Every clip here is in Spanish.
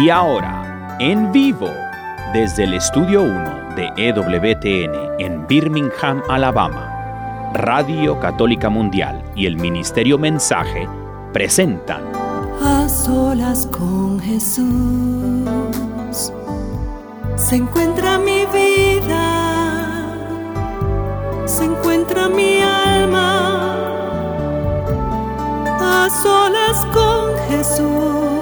Y ahora, en vivo, desde el Estudio 1 de EWTN en Birmingham, Alabama, Radio Católica Mundial y el Ministerio Mensaje presentan A solas con Jesús se encuentra mi vida, se encuentra mi alma. A solas con Jesús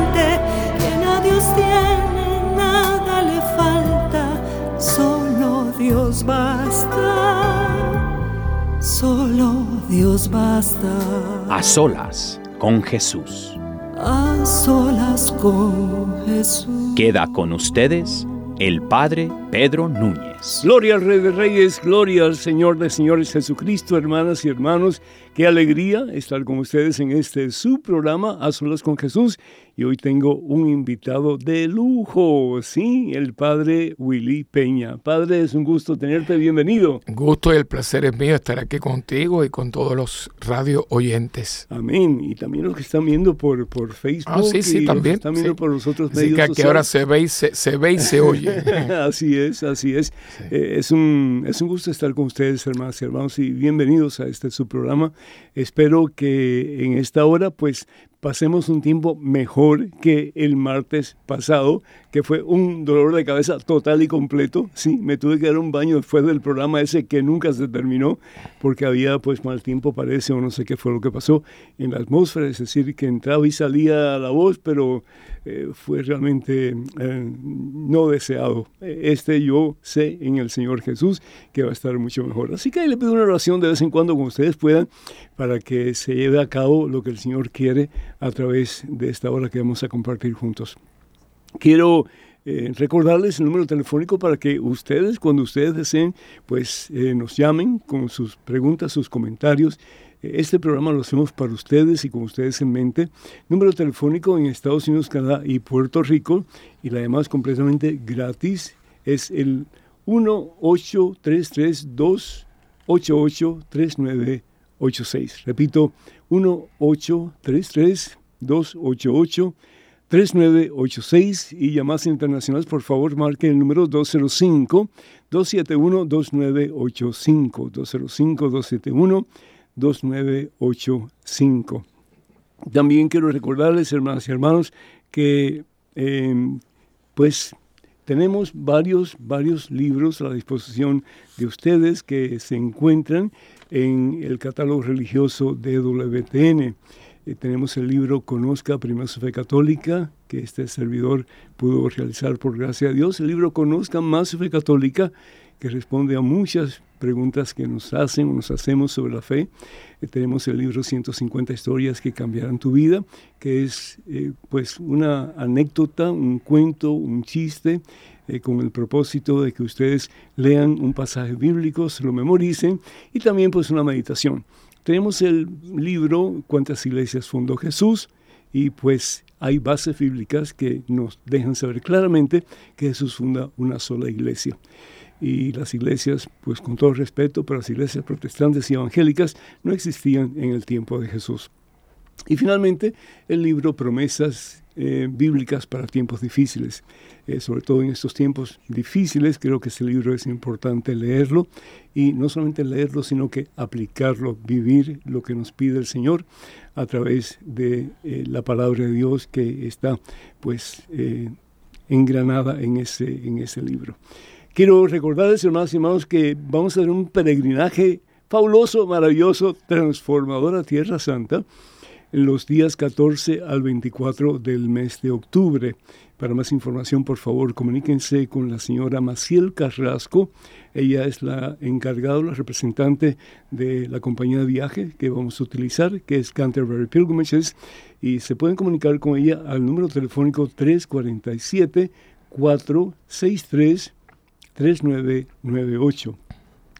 Dios basta, solo Dios basta. A solas con Jesús. A solas con Jesús. Queda con ustedes el Padre Pedro Núñez. Gloria al Rey de Reyes, gloria al Señor de Señores Jesucristo, hermanas y hermanos. Qué alegría estar con ustedes en este su programa A Solas con Jesús. Y hoy tengo un invitado de lujo, sí, el Padre Willy Peña. Padre, es un gusto tenerte, bienvenido. Gusto y el placer es mío estar aquí contigo y con todos los radio oyentes. Amén. Y también los que están viendo por, por Facebook. Ah, sí, sí, y los también. que están viendo sí. por los otros Así medios que aquí sociales. ahora se ve y se, se ve y se oye. así es, así es. Eh, es, un, es un gusto estar con ustedes, hermanas y hermanos, y bienvenidos a este su programa. Espero que en esta hora, pues, pasemos un tiempo mejor que el martes pasado, que fue un dolor de cabeza total y completo. Sí, me tuve que dar un baño después del programa ese que nunca se terminó, porque había pues mal tiempo, parece, o no sé qué fue lo que pasó en la atmósfera, es decir, que entraba y salía la voz, pero eh, fue realmente eh, no deseado. Este yo sé en el Señor Jesús que va a estar mucho mejor. Así que le pido una oración de vez en cuando con ustedes puedan para que se lleve a cabo lo que el Señor quiere a través de esta hora que vamos a compartir juntos. Quiero eh, recordarles el número telefónico para que ustedes, cuando ustedes deseen, pues nos llamen con sus preguntas, sus comentarios. Este programa lo hacemos para ustedes y con ustedes en mente. Número telefónico en Estados Unidos, Canadá y Puerto Rico y la demás completamente gratis es el 1-833-288-3986. Repito, 1-833-288-3986 y llamadas internacionales, por favor, marquen el número 205-271-2985. 205-271-2985. También quiero recordarles, hermanas y hermanos, que eh, pues tenemos varios, varios libros a la disposición de ustedes que se encuentran en el catálogo religioso de WTN. Eh, tenemos el libro Conozca Primero su Católica, que este servidor pudo realizar por gracia de Dios. El libro Conozca Más su Fe Católica, que responde a muchas preguntas que nos hacen o nos hacemos sobre la fe. Eh, tenemos el libro 150 historias que cambiarán tu vida, que es eh, pues una anécdota, un cuento, un chiste, eh, con el propósito de que ustedes lean un pasaje bíblico, se lo memoricen y también pues una meditación. Tenemos el libro ¿Cuántas iglesias fundó Jesús? Y pues hay bases bíblicas que nos dejan saber claramente que Jesús funda una sola iglesia y las iglesias, pues con todo respeto, pero las iglesias protestantes y evangélicas no existían en el tiempo de Jesús. Y finalmente, el libro Promesas eh, Bíblicas para Tiempos Difíciles. Eh, sobre todo en estos tiempos difíciles, creo que este libro es importante leerlo y no solamente leerlo, sino que aplicarlo, vivir lo que nos pide el Señor a través de eh, la palabra de Dios que está pues engranada en ese, en ese libro. Quiero recordarles, hermanos y hermanos, que vamos a hacer un peregrinaje fabuloso, maravilloso, transformador a Tierra Santa. en los días 14 al 24 del mes de octubre. Para más información, por favor, comuníquense con la señora Maciel Carrasco. Ella es la encargada, la representante de la compañía de viaje que vamos a utilizar, que es Canterbury Pilgrimages, y se pueden comunicar con ella al número telefónico 347 463 3998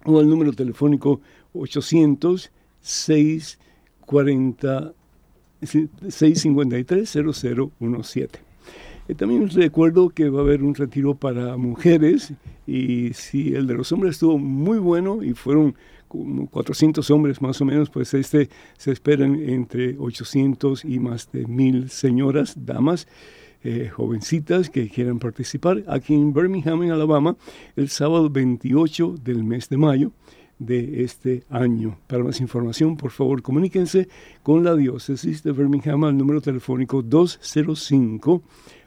o al número telefónico 800 640 653 0017. Eh, también recuerdo que va a haber un retiro para mujeres y si el de los hombres estuvo muy bueno y fueron como 400 hombres más o menos, pues este se esperan entre 800 y más de mil señoras, damas, eh, jovencitas que quieran participar aquí en Birmingham, en Alabama, el sábado 28 del mes de mayo de este año. Para más información, por favor, comuníquense con la diócesis de Birmingham al número telefónico 205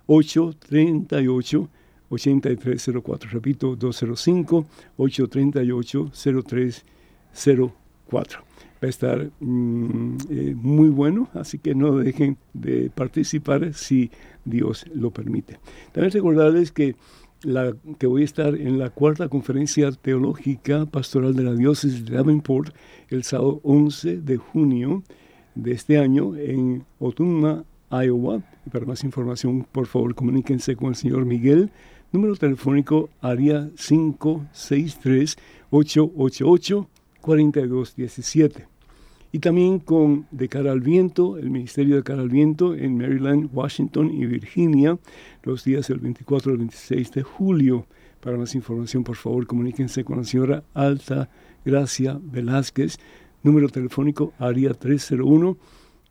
838 8304. Repito, 205 838 0304. Va a estar mm, eh, muy bueno, así que no dejen de participar si Dios lo permite. También recordarles que la, que voy a estar en la cuarta conferencia teológica pastoral de la diócesis de Davenport el sábado 11 de junio de este año en Otuma, Iowa. Para más información, por favor, comuníquense con el señor Miguel. Número telefónico área 563-888-4217. Y también con De Cara al Viento, el Ministerio de Cara al Viento en Maryland, Washington y Virginia, los días del 24 al 26 de julio. Para más información, por favor, comuníquense con la señora Alta Gracia Velázquez, número telefónico área 301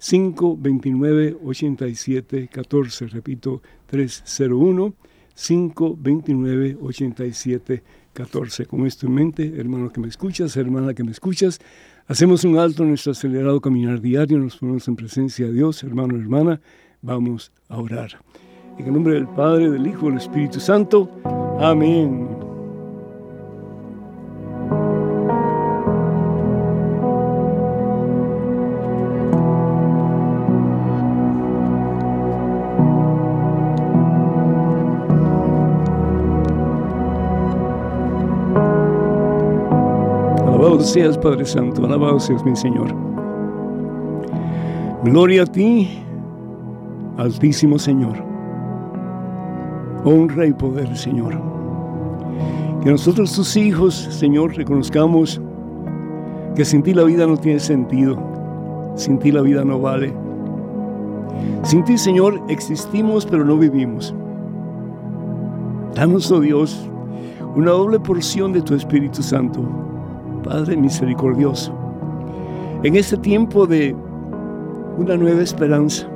529-8714. Repito, 301-529-8714. Con esto en mente, hermano que me escuchas, hermana que me escuchas, hacemos un alto en nuestro acelerado caminar diario, nos ponemos en presencia de Dios, hermano, hermana, vamos a orar. En el nombre del Padre, del Hijo del Espíritu Santo. Amén. Seas, Padre Santo, alabado seas, mi Señor. Gloria a ti, Altísimo Señor. Honra y poder, Señor. Que nosotros, tus hijos, Señor, reconozcamos que sin ti la vida no tiene sentido, sin ti la vida no vale. Sin ti, Señor, existimos pero no vivimos. Danos, oh Dios, una doble porción de tu Espíritu Santo Padre misericordioso, en este tiempo de una nueva esperanza,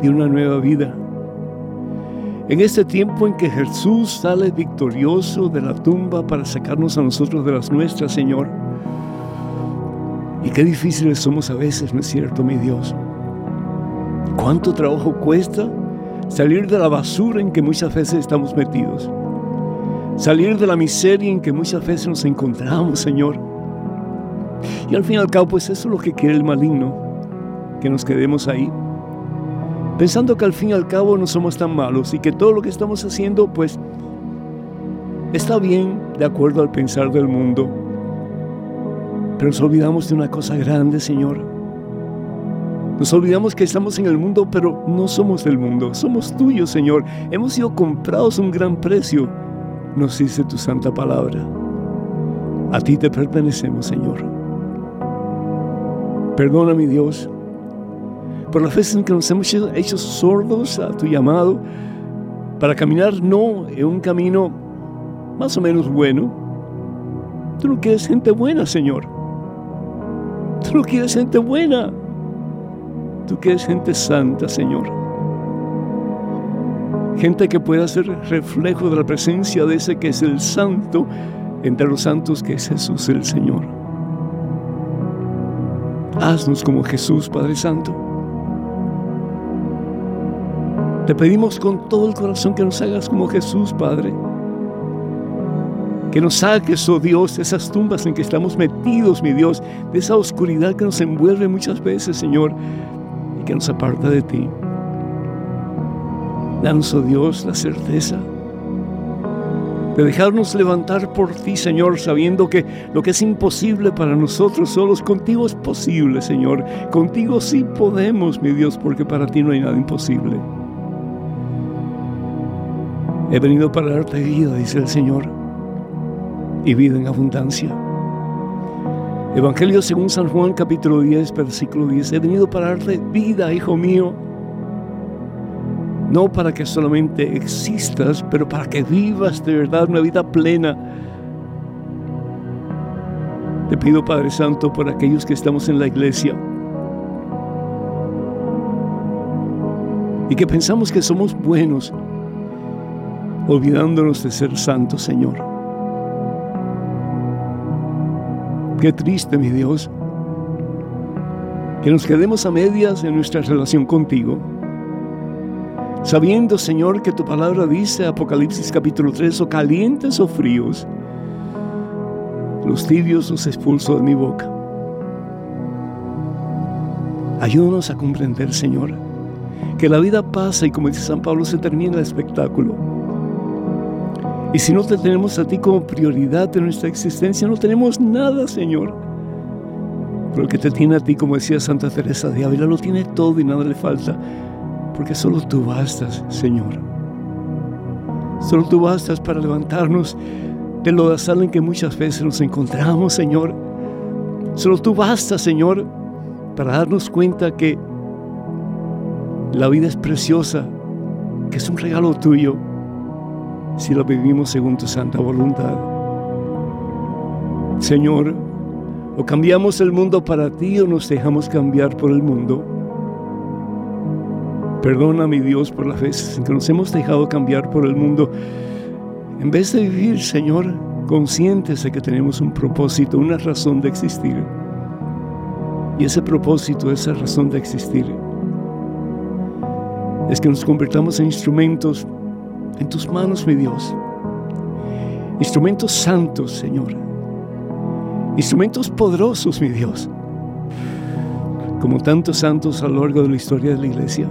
de una nueva vida, en este tiempo en que Jesús sale victorioso de la tumba para sacarnos a nosotros de las nuestras, Señor. Y qué difíciles somos a veces, ¿no es cierto, mi Dios? ¿Cuánto trabajo cuesta salir de la basura en que muchas veces estamos metidos? Salir de la miseria en que muchas veces nos encontramos, Señor. Y al fin y al cabo, pues eso es lo que quiere el maligno, que nos quedemos ahí, pensando que al fin y al cabo no somos tan malos y que todo lo que estamos haciendo, pues, está bien de acuerdo al pensar del mundo. Pero nos olvidamos de una cosa grande, Señor. Nos olvidamos que estamos en el mundo, pero no somos del mundo, somos tuyos, Señor. Hemos sido comprados un gran precio nos dice tu santa palabra. A ti te pertenecemos, Señor. Perdona, mi Dios, por las veces en que nos hemos hecho sordos a tu llamado para caminar no en un camino más o menos bueno. Tú no quieres gente buena, Señor. Tú no quieres gente buena. Tú quieres gente santa, Señor gente que pueda ser reflejo de la presencia de ese que es el santo entre los santos que es Jesús el Señor. Haznos como Jesús, Padre Santo. Te pedimos con todo el corazón que nos hagas como Jesús, Padre. Que nos saques, oh Dios, de esas tumbas en que estamos metidos, mi Dios, de esa oscuridad que nos envuelve muchas veces, Señor. y que nos aparta de ti. Danos, Dios, la certeza de dejarnos levantar por ti, Señor, sabiendo que lo que es imposible para nosotros solos, contigo es posible, Señor. Contigo sí podemos, mi Dios, porque para ti no hay nada imposible. He venido para darte vida, dice el Señor, y vida en abundancia. Evangelio según San Juan capítulo 10, versículo 10. He venido para darte vida, hijo mío no para que solamente existas, pero para que vivas de verdad una vida plena. Te pido, Padre Santo, por aquellos que estamos en la iglesia y que pensamos que somos buenos, olvidándonos de ser santos, Señor. Qué triste, mi Dios, que nos quedemos a medias en nuestra relación contigo sabiendo, Señor, que tu palabra dice, Apocalipsis capítulo 3, o calientes o fríos, los tibios los expulso de mi boca. Ayúdanos a comprender, Señor, que la vida pasa y como dice San Pablo, se termina el espectáculo. Y si no te tenemos a ti como prioridad de nuestra existencia, no tenemos nada, Señor. Pero el que te tiene a ti, como decía Santa Teresa de Ávila, lo tiene todo y nada le falta porque solo tú bastas, Señor. Solo tú bastas para levantarnos de lo en que muchas veces nos encontramos, Señor. Solo tú bastas, Señor, para darnos cuenta que la vida es preciosa, que es un regalo tuyo, si lo vivimos según tu santa voluntad. Señor, o cambiamos el mundo para ti o nos dejamos cambiar por el mundo. Perdona, mi Dios, por las veces en que nos hemos dejado cambiar por el mundo. En vez de vivir, Señor, conscientes de que tenemos un propósito, una razón de existir. Y ese propósito, esa razón de existir, es que nos convertamos en instrumentos en tus manos, mi Dios. Instrumentos santos, Señor. Instrumentos poderosos, mi Dios. Como tantos santos a lo largo de la historia de la iglesia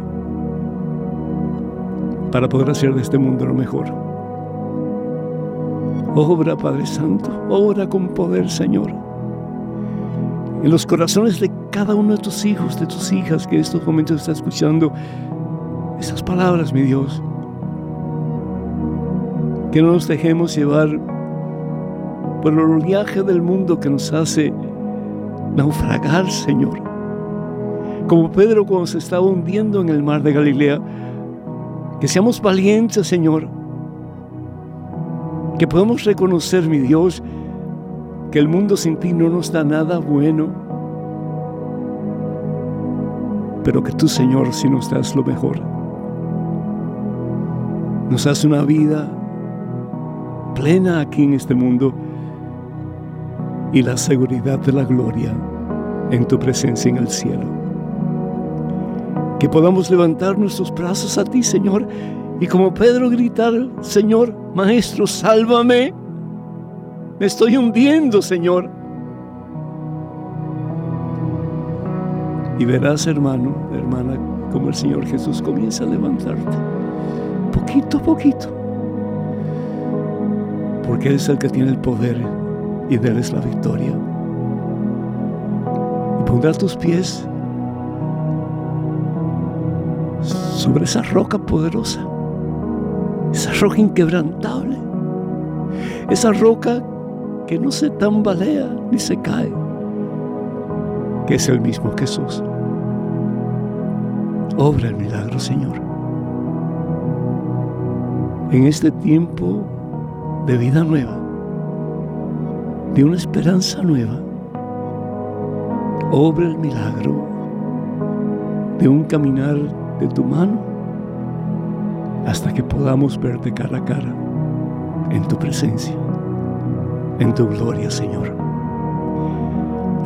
para poder hacer de este mundo lo mejor. Obra, Padre Santo, obra con poder, Señor. En los corazones de cada uno de tus hijos, de tus hijas que en estos momentos está escuchando esas palabras, mi Dios. Que no nos dejemos llevar por el oleaje del mundo que nos hace naufragar, Señor. Como Pedro cuando se estaba hundiendo en el mar de Galilea, que seamos valientes, Señor. Que podamos reconocer, mi Dios, que el mundo sin ti no nos da nada bueno. Pero que tú, Señor, sí nos das lo mejor. Nos hace una vida plena aquí en este mundo y la seguridad de la gloria en tu presencia en el cielo que podamos levantar nuestros brazos a ti, Señor, y como Pedro gritar, Señor, Maestro, sálvame. Me estoy hundiendo, Señor. Y verás, hermano, hermana, como el Señor Jesús comienza a levantarte, poquito a poquito, porque Él es el que tiene el poder y de Él es la victoria. Y pondrá tus pies sobre esa roca poderosa, esa roca inquebrantable, esa roca que no se tambalea ni se cae, que es el mismo Jesús. Obra el milagro, Señor. En este tiempo de vida nueva, de una esperanza nueva, obra el milagro de un caminar de tu mano hasta que podamos verte cara a cara en tu presencia, en tu gloria, Señor.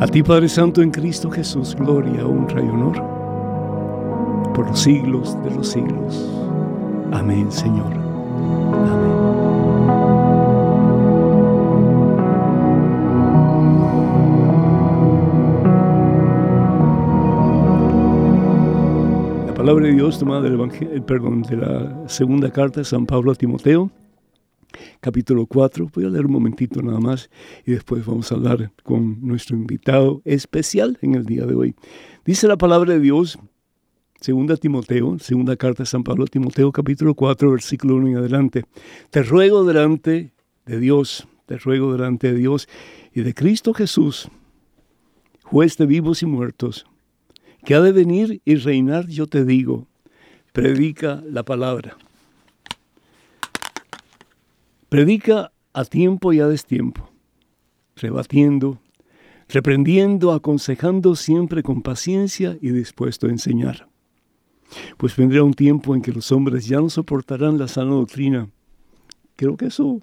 A ti, Padre Santo, en Cristo Jesús, gloria, honra y honor por los siglos de los siglos. Amén, Señor. Amén. Palabra de Dios tomada del Evangelio, perdón, de la segunda carta de San Pablo a Timoteo, capítulo 4. Voy a leer un momentito nada más y después vamos a hablar con nuestro invitado especial en el día de hoy. Dice la palabra de Dios, segunda Timoteo, segunda carta de San Pablo a Timoteo, capítulo 4, versículo 1 en adelante. Te ruego delante de Dios, te ruego delante de Dios y de Cristo Jesús, juez de vivos y muertos, que ha de venir y reinar, yo te digo, predica la palabra. Predica a tiempo y a destiempo, rebatiendo, reprendiendo, aconsejando siempre con paciencia y dispuesto a enseñar. Pues vendrá un tiempo en que los hombres ya no soportarán la sana doctrina. Creo que eso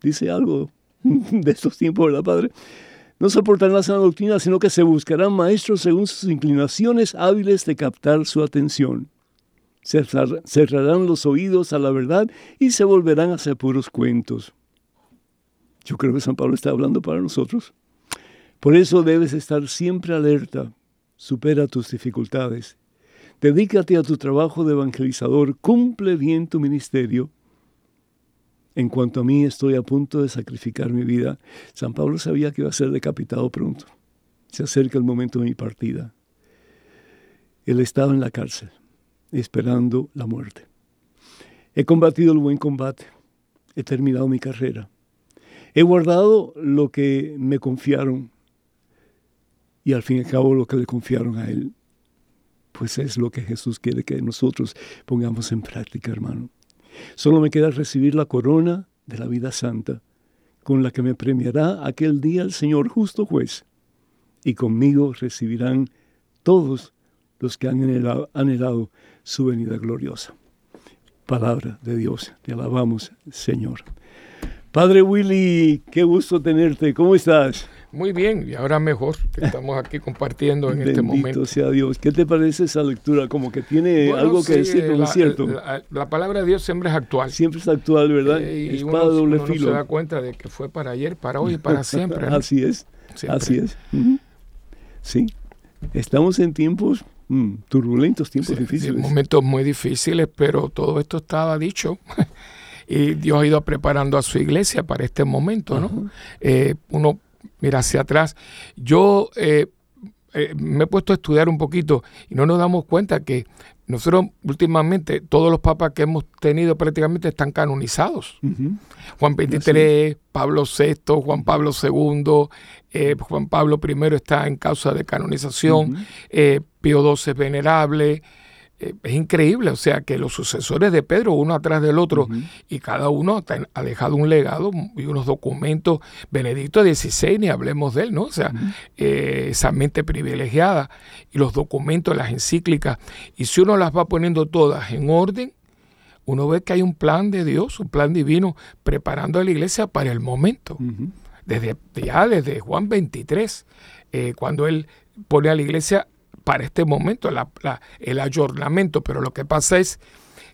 dice algo de estos tiempos, ¿verdad, Padre? No soportarán sana doctrina, sino que se buscarán maestros según sus inclinaciones hábiles de captar su atención. Cerrarán los oídos a la verdad y se volverán a hacer puros cuentos. Yo creo que San Pablo está hablando para nosotros. Por eso debes estar siempre alerta. Supera tus dificultades. Dedícate a tu trabajo de evangelizador. Cumple bien tu ministerio en cuanto a mí, estoy a punto de sacrificar mi vida. San Pablo sabía que iba a ser decapitado pronto. Se acerca el momento de mi partida. Él estaba en la cárcel, esperando la muerte. He combatido el buen combate. He terminado mi carrera. He guardado lo que me confiaron y al fin y al cabo lo que le confiaron a él. Pues es lo que Jesús quiere que nosotros pongamos en práctica, hermano. Solo me queda recibir la corona de la vida santa, con la que me premiará aquel día el Señor justo juez, y conmigo recibirán todos los que han anhelado, su venida gloriosa. Palabra de Dios, te alabamos, Señor. Padre Willy, qué gusto tenerte, ¿cómo estás? Muy bien, y ahora mejor que estamos aquí compartiendo en este momento. Bendito sea Dios. ¿Qué te parece esa lectura? Como que tiene algo que decir, ¿no es cierto? La, palabra de Dios siempre es actual. Siempre es actual, ¿verdad? Eh, y Espada uno, doble filo. se da cuenta de que fue para ayer, para hoy y para siempre. Así es, así es. Sí, estamos en tiempos mm, turbulentos, tiempos difíciles. Momentos muy difíciles, pero todo esto estaba dicho. y Dios ha ido preparando a su iglesia para este momento, ¿no? Eh, uno mira hacia atrás. Yo eh, eh, me he puesto a estudiar un poquito y no nos damos cuenta que nosotros últimamente, todos los papas que hemos tenido prácticamente están canonizados. Juan XXIII, Pablo VI, Juan Pablo II, eh, Juan Pablo I está en causa de canonización, Pío XII es venerable, es increíble, o sea, que los sucesores de Pedro, uno atrás del otro, y cada uno ha dejado un legado y unos documentos. Benedicto XVI, ni hablemos de él, ¿no? O sea, eh, esa mente privilegiada y los documentos, las encíclicas, y si uno las va poniendo todas en orden, uno ve que hay un plan de Dios, un plan divino, preparando a la iglesia para el momento. Desde ya desde Juan 23, eh, cuando él pone a la iglesia para este momento, el ayornamiento, pero lo que pasa es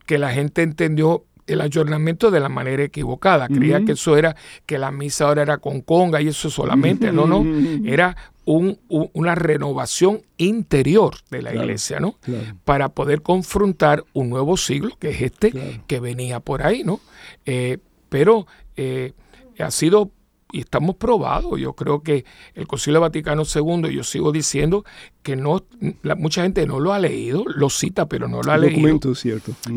que la gente entendió el ayornamiento de la manera equivocada. Creía que eso era, que la misa ahora era con conga y eso solamente. No, no. Era una renovación interior de la iglesia, ¿no? Para poder confrontar un nuevo siglo, que es este que venía por ahí, ¿no? Eh, pero eh, ha sido y estamos probados. Yo creo que el Concilio Vaticano II, yo sigo diciendo que no, mucha gente no lo ha leído, lo cita, pero no lo ha leído.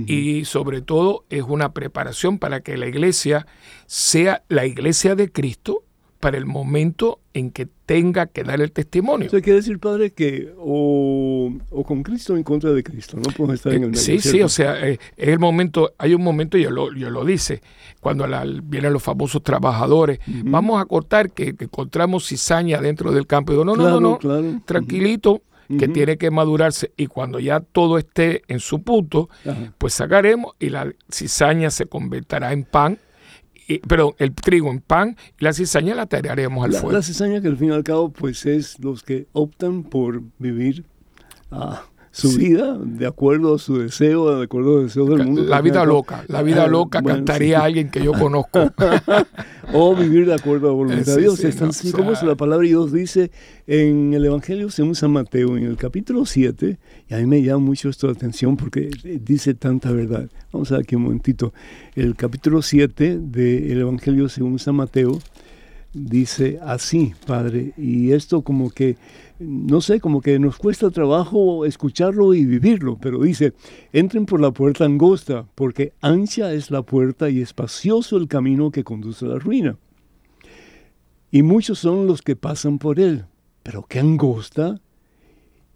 Y sobre todo es una preparación para que la iglesia sea la iglesia de Cristo para el momento en que tenga que dar el testimonio. Eso quiere decir, padre, que o, con Cristo o en contra de Cristo, no podemos estar en el medio. Sí, sí, o sea, eh, es el momento, hay un momento, yo lo, yo lo dice, cuando vienen los famosos trabajadores, vamos a cortar que, encontramos cizaña dentro del campo. Y digo, no, no, no, no, tranquilito. que tiene que madurarse y cuando ya todo esté en su punto, pues sacaremos y la cizaña se convertirá en pan pero el trigo en pan y la cizaña la tiraremos al fuego. La cizaña que al fin y al cabo pues es los que optan por vivir ah, su vida de acuerdo a su deseo, de acuerdo al deseo del mundo. La vida loca, la vida ah, loca cantaría a alguien que yo conozco. o vivir de acuerdo a la voluntad de Dios. es tan así como la palabra de Dios dice en el Evangelio según San Mateo, en el capítulo 7, y a mí me llama mucho esto la atención porque dice tanta verdad. Vamos a ver aquí un momentito. El capítulo 7 del Evangelio según San Mateo dice así, Padre, y esto como que no sé, como que nos cuesta trabajo escucharlo y vivirlo, pero dice, entren por la puerta angosta, porque ancha es la puerta y espacioso el camino que conduce a la ruina. Y muchos son los que pasan por él, pero qué angosta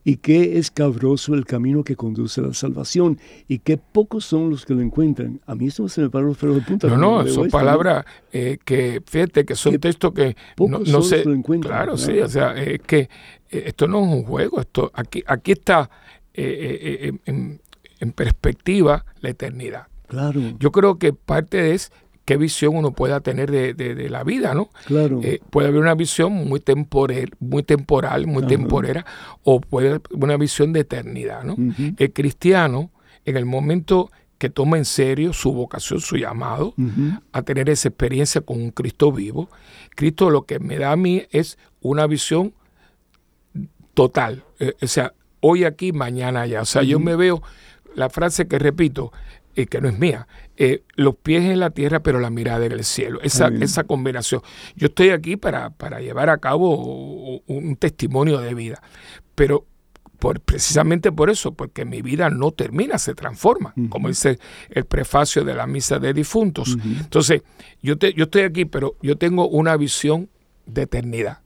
y qué escabroso el camino que conduce a la salvación, y qué pocos son los que lo encuentran. A mí eso se me para los pelos de punta. No, no, son palabras eh, que, fíjate, que son textos que no, no se... Claro, sí, o sea, es que eh, esto no es un juego, esto aquí, aquí está eh, en, en, perspectiva la eternidad. Claro. Yo creo que parte es qué visión uno pueda tener de, la vida, ¿no? Claro. Eh, puede haber una visión muy temporal, muy temporal, muy temporera, o puede haber una visión de eternidad, ¿no? El cristiano, en el momento que toma en serio su vocación, su llamado, a tener esa experiencia con un Cristo vivo, Cristo lo que me da a mí es una visión total, eh, o sea, hoy aquí, mañana allá. O sea, yo me veo, la frase que repito, y que no es mía, eh, los pies en la tierra, pero la mirada en el cielo. Esa, esa combinación. Yo estoy aquí para, para llevar a cabo un testimonio de vida, pero por, precisamente por eso, porque mi vida no termina, se transforma, como dice el prefacio de la misa de difuntos. Entonces, yo, te, yo estoy aquí, pero yo tengo una visión de eternidad.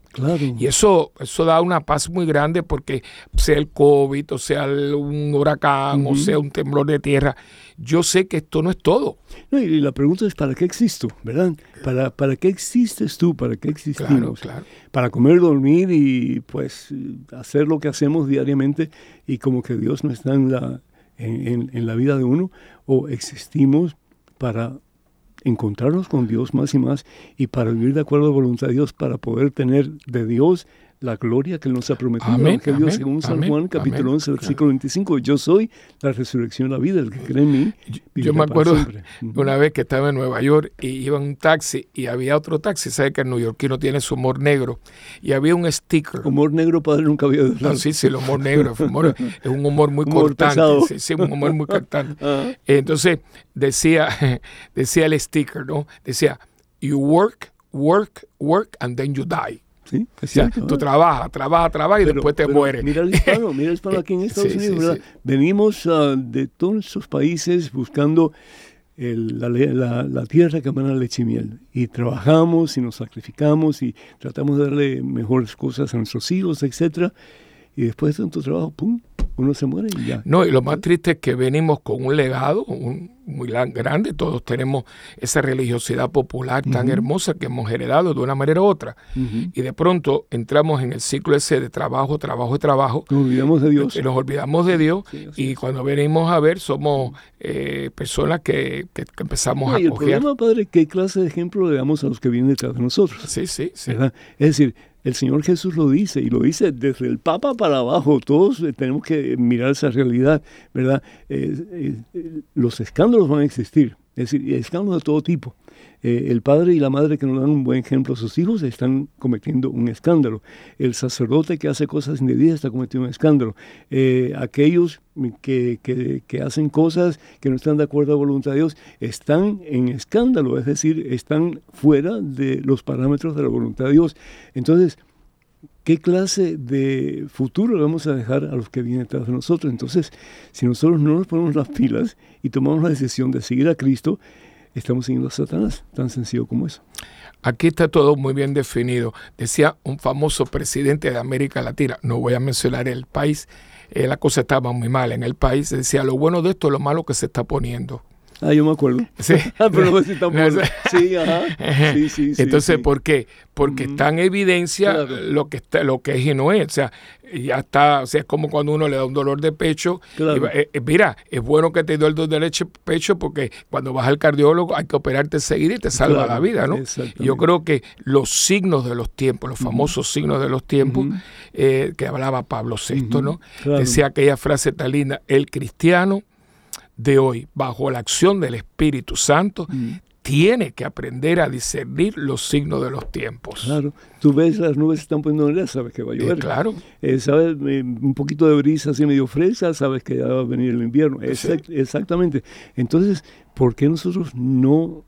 Y eso, eso da una paz muy grande porque sea el COVID, o sea un huracán, o sea un temblor de tierra, yo sé que esto no es todo. y la pregunta es, ¿para qué existo? ¿Verdad? ¿Para, para qué existes tú? ¿Para qué existimos? Para comer, dormir y pues hacer lo que hacemos diariamente y como que Dios no está en la, en la vida de uno, o existimos para encontrarnos con Dios más y más y para vivir de acuerdo a la voluntad de Dios, para poder tener de Dios la gloria que Él nos ha prometido. Amén, Evangelio según San Juan, capítulo 11, versículo 25. Yo soy la resurrección, la vida, el que cree en mí. Yo, me acuerdo una vez que estaba en Nueva York y iba en un taxi y había otro taxi, sabe que el neoyorquino tiene su humor negro y había un sticker. Humor negro, padre, nunca había no, Sí, sí, el humor negro es un humor muy cortante. Sí, sí, un humor muy cortante. Ah. Entonces decía, decía el sticker, ¿no? Decía, you work, work, work, and then you die. Sí, tú trabajas, trabajas, trabajas y después te mueres. Mira el hispano, mira el hispano aquí en Estados Unidos, Venimos uh, de todos esos países buscando el, la, la, tierra que emana leche y miel. Y trabajamos y nos sacrificamos y tratamos de darle mejores cosas a nuestros hijos, etcétera. Y después de tanto trabajo, ¡pum! Uno se muere y ya. No, y lo más triste es que venimos con un legado muy grande, todos tenemos esa religiosidad popular tan hermosa que hemos heredado de una manera u otra. Y de pronto entramos en el ciclo ese de trabajo, trabajo y trabajo. Nos olvidamos de Dios. Y nos olvidamos de Dios y cuando venimos a ver somos eh, personas que, empezamos a y el problema, Padre, ¿qué clase de ejemplo le damos a los que vienen detrás de nosotros? Sí, sí, sí. Es decir, el Señor Jesús lo dice y lo dice desde el Papa para abajo. Todos eh, tenemos que mirar esa realidad, ¿verdad? Eh, eh, los escándalos van a existir, es decir, escándalos de todo tipo. Eh, el padre y la madre que no dan un buen ejemplo a sus hijos están cometiendo un escándalo. El sacerdote que hace cosas indebidas está cometiendo un escándalo. Eh, aquellos que, que, hacen cosas que no están de acuerdo a la voluntad de Dios están en escándalo, es decir, están fuera de los parámetros de la voluntad de Dios. Entonces, ¿qué clase de futuro vamos a dejar a los que vienen detrás de nosotros? Entonces, si nosotros no nos ponemos las pilas y tomamos la decisión de seguir a Cristo, estamos siguiendo Satanás, tan sencillo como eso. Aquí está todo muy bien definido. Decía un famoso presidente de América Latina, no voy a mencionar el país, eh, la cosa estaba muy mal en el país, decía lo bueno de esto, lo malo que se está poniendo. Ah, yo me acuerdo. Sí. Ah, pero no si tampoco. Sí, ajá. Sí, sí, sí. Entonces, sí. ¿por qué? Porque está en evidencia Claro. lo que está, lo que es y no es. O sea, ya está, o sea, es como cuando uno le da un dolor de pecho. Claro. y va- eh, eh, mira, es bueno que te dio el dolor de pecho porque cuando vas al cardiólogo hay que operarte enseguida y te salva Claro, la vida, ¿no? yo creo que los signos de los tiempos, los famosos signos de los tiempos, eh, que hablaba Pablo VI, ¿no? claro. Decía aquella frase tan linda, el cristiano de hoy, bajo la acción del Espíritu Santo, Mm. tiene que aprender a discernir los signos de los tiempos. Claro. Tú ves las nubes se están poniendo negras, sabes que va a Eh, llover. claro. Eh, sabes, eh, un poquito de brisa así medio fresca, sabes que ya va a venir el invierno. Exact- Exactamente. Entonces, ¿por qué nosotros no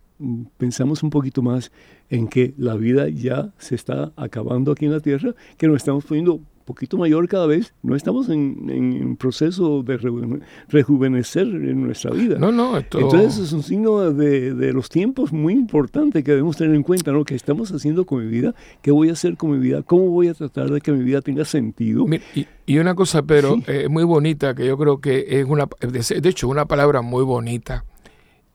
pensamos un poquito más en que la vida ya se está acabando aquí en la Tierra, que nos estamos poniendo poquito mayor cada vez? No estamos en, en proceso de reju- rejuvenecer en nuestra vida. No, no, esto... Entonces es un signo de, de los tiempos muy importante que debemos tener en cuenta, ¿no? ¿Qué estamos haciendo con mi vida? ¿Qué voy a hacer con mi vida? ¿Cómo voy a tratar de que mi vida tenga sentido? Mira, y, y una cosa, pero Sí. eh, muy bonita, que yo creo que es una, de de hecho, una palabra muy bonita,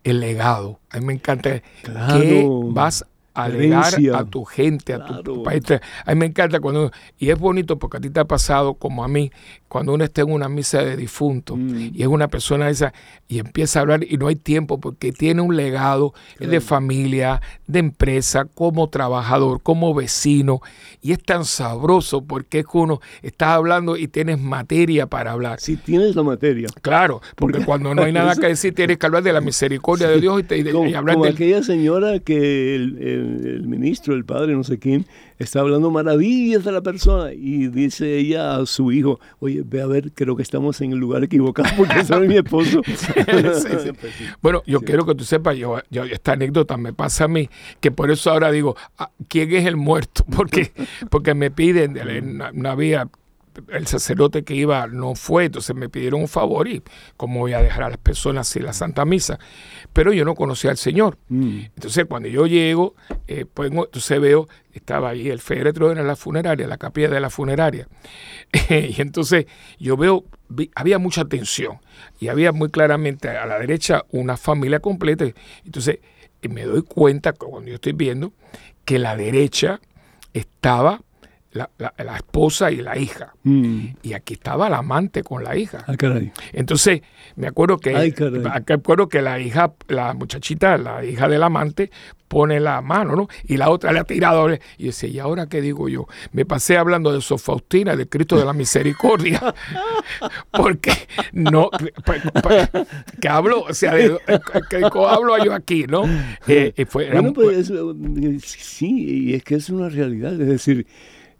el legado. A mí me encanta. Claro. ¿Qué vas a legar Herencia. a tu gente, a tu país? A mí me encanta cuando... Y es bonito porque a ti te ha pasado, como a mí, cuando uno está en una misa de difunto Mm. y es una persona esa y empieza a hablar y no hay tiempo porque tiene un legado de familia, de empresa, como trabajador, como vecino y es tan sabroso porque es que uno está hablando y tienes materia para hablar. Si tienes la materia. Claro, porque Porque- cuando no hay nada que decir tienes que hablar de la misericordia de Dios y, te- y Como, y hablar como del... aquella señora que el, el- el ministro, el padre, no sé quién, está hablando maravillas de la persona y dice ella a su hijo, oye, ve a ver, creo que estamos en el lugar equivocado porque es mi esposo. Sí, sí. Bueno, yo quiero que tú sepas, yo, yo- esta anécdota me pasa a mí, que por eso ahora digo, ah, ¿quién es el muerto? Porque, porque me piden, no, no había, el sacerdote que iba no fue, entonces me pidieron un favor y cómo voy a dejar a las personas sin la Santa Misa. Pero yo no conocía al Señor. Mm. Entonces cuando yo llego, eh, pues entonces veo, estaba ahí el féretro en la funeraria, la capilla de la funeraria. y entonces yo veo, vi- había mucha tensión y había muy claramente a la derecha una familia completa. Entonces me doy cuenta cuando yo estoy viendo que la derecha estaba la, la- la esposa y la hija. Mm. Y aquí estaba la amante con la hija. Ah, caray. Entonces, me acuerdo que Ay, me acuerdo que la hija, la muchachita, la hija del amante, pone la mano, ¿no? Y la otra le ha tirado. Y decía, ¿y ahora qué digo yo? Me pasé hablando de Sor Faustina, de Cristo de la Misericordia. Porque no, pa- pa- que hablo, o sea, de, que hablo yo aquí, ¿no? Eh, fue- Bueno, pues eh, sí, y es que es una realidad, es decir,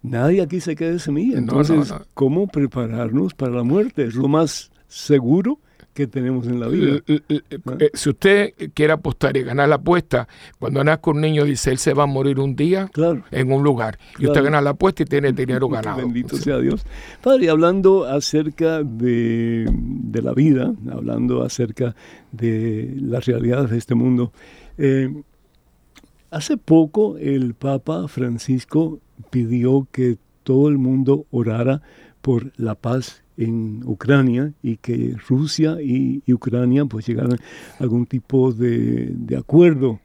nadie aquí se queda de semilla. No, no, Entonces, no. ¿cómo prepararnos para la muerte? Es lo más seguro que tenemos en la vida. L- l- eh, si usted quiere apostar y ganar la apuesta, cuando nazca un niño dice él se va a morir un día Claro. en un lugar y usted gana la apuesta y tiene el dinero ganado. Bendito sea Dios. Padre, hablando acerca de, de la vida, hablando acerca de las realidades de este mundo, eh, hace poco el Papa Francisco pidió que todo el mundo orara por la paz en Ucrania y que Rusia y, Ucrania pues llegaran a algún tipo de, acuerdo.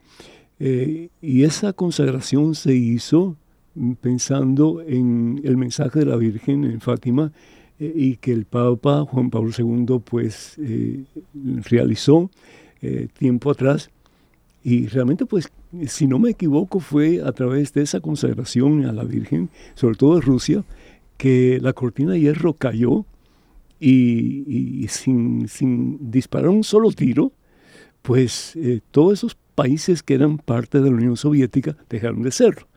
Eh, y esa consagración se hizo pensando en el mensaje de la Virgen en Fátima eh, y que el Papa Juan Pablo II pues eh, realizó tiempo atrás y realmente pues si no me equivoco fue a través de esa consagración a la Virgen, sobre todo de Rusia, que la cortina de hierro cayó y, sin, sin disparar un solo tiro, pues eh, todos esos países que eran parte de la Unión Soviética dejaron de serlo.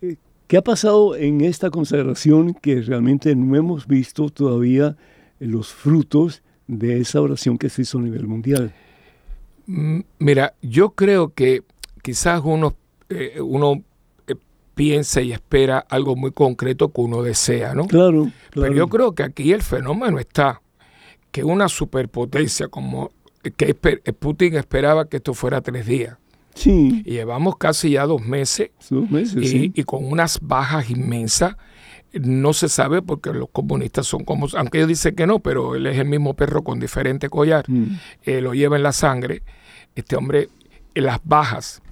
Eh, ¿Qué ha pasado en esta consagración que realmente no hemos visto todavía los frutos de esa oración que se hizo a nivel mundial? Mm, Mira, yo creo que quizás uno, eh, uno eh, piensa y espera algo muy concreto que uno desea, ¿no? Claro, claro. Pero yo creo que aquí el fenómeno está que una superpotencia como que esper- Putin esperaba que esto fuera tres días Sí, y llevamos casi ya dos meses dos meses, y, sí. y con unas bajas inmensas. no se sabe porque los comunistas son como, aunque ellos dicen que no, pero él es el mismo perro con diferente collar, Mm. eh, lo lleva en la sangre. Este hombre, las bajas,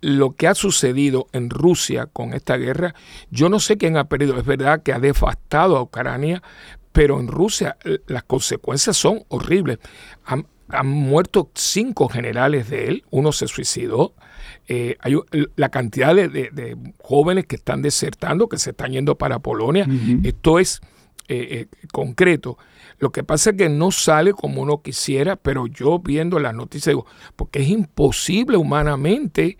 lo que ha sucedido en Rusia con esta guerra, yo no sé quién ha perdido, es verdad que ha devastado a Ucrania, pero en Rusia las consecuencias son horribles. Han, han muerto cinco generales de él, uno se suicidó. Eh, hay la cantidad de, de- de jóvenes que están desertando, que se están yendo para Polonia. Esto es eh, eh, concreto. Lo que pasa es que no sale como uno quisiera, pero yo viendo las noticias digo, porque es imposible humanamente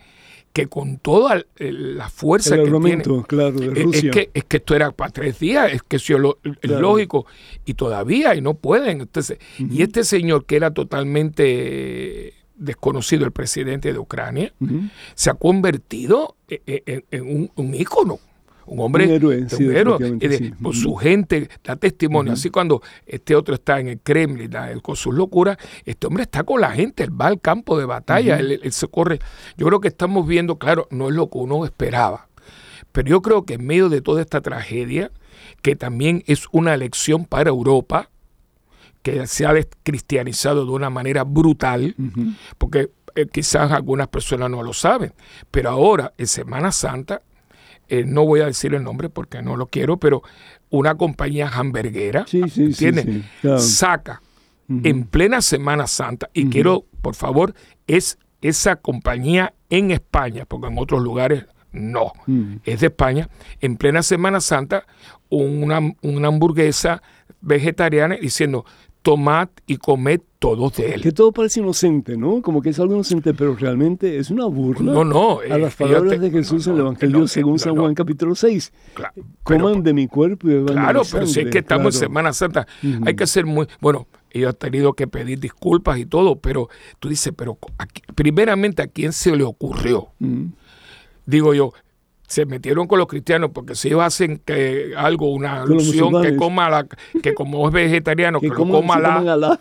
que con toda eh, la fuerza El que tiene, claro, de es- es, Rusia. que, es que esto era para tres días, es que eso es es Claro. lógico, y todavía, y no pueden. Entonces, Y este señor que era totalmente desconocido, el presidente de Ucrania, se ha convertido en, en- en un, un ícono. Un hombre, Un héroe, un sí, héroe, definitivamente, y de- sí. por su gente da testimonio. Así cuando este otro está en el Kremlin da- con sus locuras, este hombre está con la gente, él va al campo de batalla, él, él se corre. Yo creo que estamos viendo, claro, no es lo que uno esperaba, pero yo creo que en medio de toda esta tragedia, que también es una lección para Europa, que se ha cristianizado de una manera brutal, porque eh, quizás algunas personas no lo saben, pero ahora en Semana Santa, eh, no voy a decir el nombre porque no lo quiero, pero una compañía hamburguera, Sí, sí, sí, ¿entiendes? sí, claro. Saca en plena Semana Santa, y quiero, por favor, es esa compañía en España, porque en otros lugares no, es de España, en plena Semana Santa, una, una hamburguesa vegetariana diciendo, tomad y comed todos de él. Que todo parece inocente, ¿no? Como que es algo inocente, pero realmente es una burla No, no. a eh, las ellos palabras te- de Jesús no, en el Evangelio no, según San Juan capítulo 6. Claro, Coman pero- de mi cuerpo y beban Claro, pero si es que estamos en. Semana Santa, hay que ser muy, bueno, ellos han tenido que pedir disculpas y todo, pero tú dices, pero primeramente a quién se le ocurrió, digo yo, se metieron con los cristianos porque si ellos hacen que algo, una alusión que coma la, que como es vegetariano, que, Que lo coma la.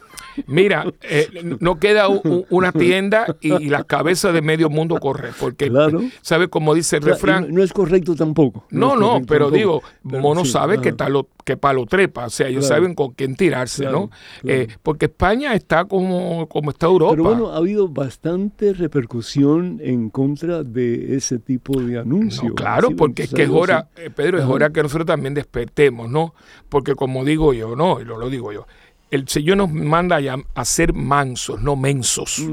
Mira, eh, no queda u- u- una tienda y, y la cabeza de medio mundo corre, porque, Claro. ¿sabe cómo dice el refrán? No, no es correcto tampoco. No, no, pero tampoco. digo, Pero mono sí, sabe que, talo, que palo trepa, o sea, ellos Claro. saben con quién tirarse, ¿no? Eh, porque España está como, como está Europa. Pero bueno, ha habido bastante repercusión en contra de ese tipo de anuncios. No, claro, Sí, porque es que es hora, eh, Pedro, es hora que nosotros también despertemos, ¿no? Porque como digo yo, no, y lo, lo digo yo, el Señor nos manda a, a ser mansos, no mensos.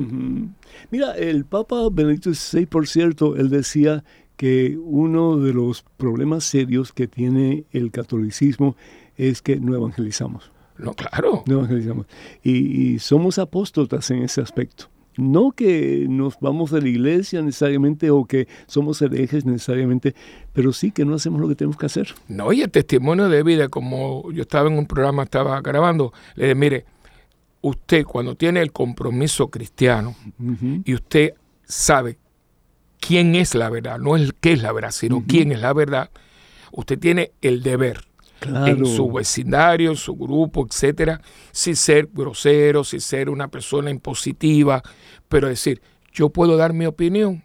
Mira, el Papa Benedicto XVI, por cierto, él decía que uno de los problemas serios que tiene el catolicismo es que no evangelizamos. No, claro. No evangelizamos. Y, y somos apóstotas en ese aspecto. No que nos vamos de la iglesia necesariamente o que somos herejes necesariamente, pero sí que no hacemos lo que tenemos que hacer. No, y el testimonio de vida, como yo estaba en un programa, estaba grabando, le dije, mire, usted cuando tiene el compromiso cristiano y usted sabe quién es la verdad, no es qué es la verdad, sino quién es la verdad, usted tiene el deber Claro. en su vecindario, en su grupo, etcétera, sin ser grosero, sin ser una persona impositiva, pero decir, yo puedo dar mi opinión.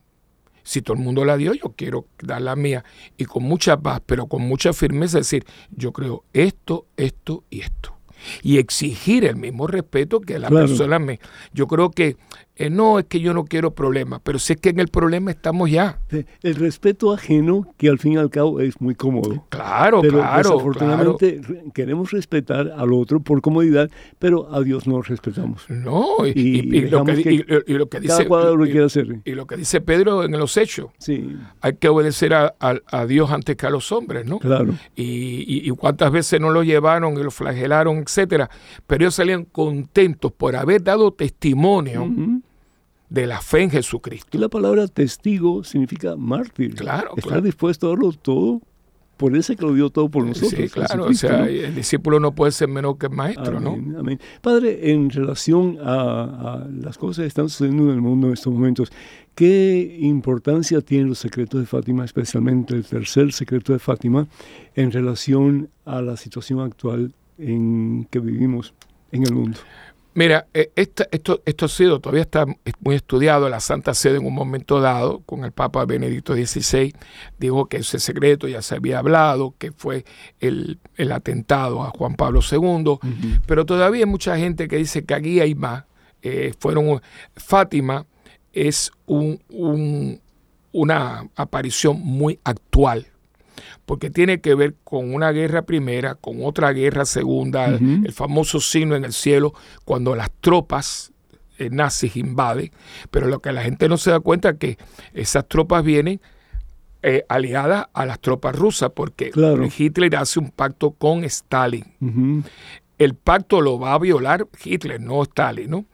Si todo el mundo la dio, yo quiero dar la mía. Y con mucha paz, pero con mucha firmeza decir, yo creo esto, esto y esto. Y exigir el mismo respeto que la Claro. persona me... Yo creo que eh, no es que yo no quiero problemas, pero si es que en el problema estamos ya. El respeto ajeno, que al fin y al cabo es muy cómodo. Claro, pero claro, claro. desafortunadamente re- queremos respetar al otro por comodidad, pero a Dios no respetamos. No, y, Y y- y lo, que, que lo que dice lo quiere hacer. y lo que dice Pedro en los hechos, Sí, hay que obedecer a, a- a Dios antes que a los hombres, ¿no? claro. Y, y- y cuántas veces no lo llevaron y lo flagelaron, etcétera, pero ellos salían contentos por haber dado testimonio Ujú. De la fe en Jesucristo. Y la palabra testigo significa mártir. Claro, Estar claro. dispuesto a darlo todo por ese que lo dio todo por nosotros. sí, claro, o sea, ¿no? el discípulo no puede ser menor que el maestro, ¿no? Amén, amén. Padre, en relación a, a las cosas que están sucediendo en el mundo en estos momentos, ¿qué importancia tienen los secretos de Fátima, especialmente el tercer secreto de Fátima, en relación a la situación actual en que vivimos en el mundo? Mira, eh, esto, esto, esto ha sido, todavía está muy estudiado. La Santa Sede en un momento dado, con el Papa Benedicto XVI, dijo que ese secreto ya se había hablado, que fue el, atentado a Juan Pablo II, pero todavía hay mucha gente que dice que aquí hay más. Eh, fueron Fátima es un, una aparición muy actual porque tiene que ver con una guerra primera, con otra guerra segunda, el famoso signo en el cielo, cuando las tropas eh, nazis invaden, pero lo que la gente no se da cuenta es que esas tropas vienen eh, aliadas a las tropas rusas, porque Hitler hace un pacto con Stalin. El pacto lo va a violar Hitler, no Stalin, ¿no?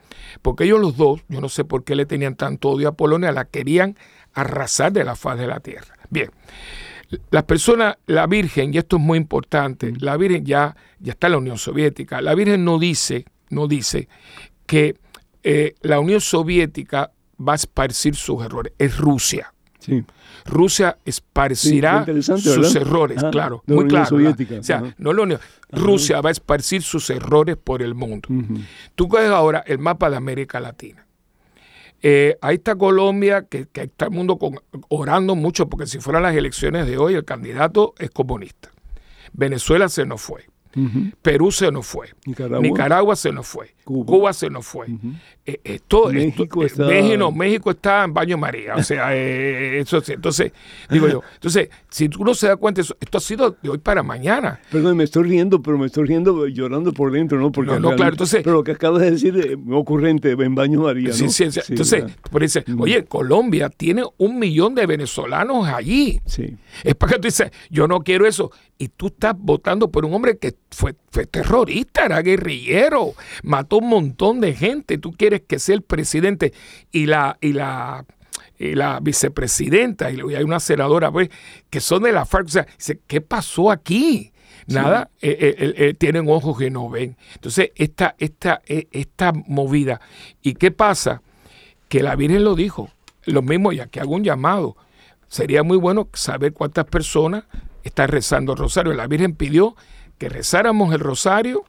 Porque ellos los dos, yo no sé por qué le tenían tanto odio a Polonia, la querían arrasar de la faz de la tierra. Bien, las personas, la Virgen, y esto es muy importante, mm. la Virgen ya, ya está en la Unión Soviética, la Virgen no dice, no dice que eh, la Unión Soviética va a esparcir sus errores, es Rusia. Rusia esparcirá sus errores, claro, muy claro. O sea, no lo Rusia va a esparcir sus errores por el mundo. Tú coges ahora el mapa de América Latina. Eh, ahí está Colombia, que, está el mundo orando mucho, porque si fueran las elecciones de hoy, el candidato es comunista. Venezuela se nos fue. Perú se nos fue. Nicaragua, se nos fue. Cuba, se nos fue. Eh, esto, México, está... México, está en baño María. O sea, eh, eso Entonces, digo yo, entonces, si tú no se das cuenta, esto ha sido de hoy para mañana. Perdón, me estoy riendo, pero me estoy riendo llorando por dentro, ¿no? Porque no, claro, entonces. Pero lo que acabas de decir es ocurrente en baño María. ¿no? Sí, sí, entonces, por eso, oye, Colombia tiene un millón de venezolanos allí. Sí. Es para que tú dices, yo no quiero eso. Y tú estás votando por un hombre que fue, fue terrorista, era guerrillero, mató un montón de gente. Tú quieres que sea el presidente y la, y la, la vicepresidenta y hay una senadora pues, que son de la FARC. O sea, ¿qué pasó aquí? Nada, eh, eh, eh, tienen ojos que no ven. Entonces, esta, esta, esta movida. ¿Y qué pasa? Que la Virgen lo dijo. Lo mismo, ya que hago un llamado. Sería muy bueno saber cuántas personas están rezando el rosario. La Virgen pidió que rezáramos el rosario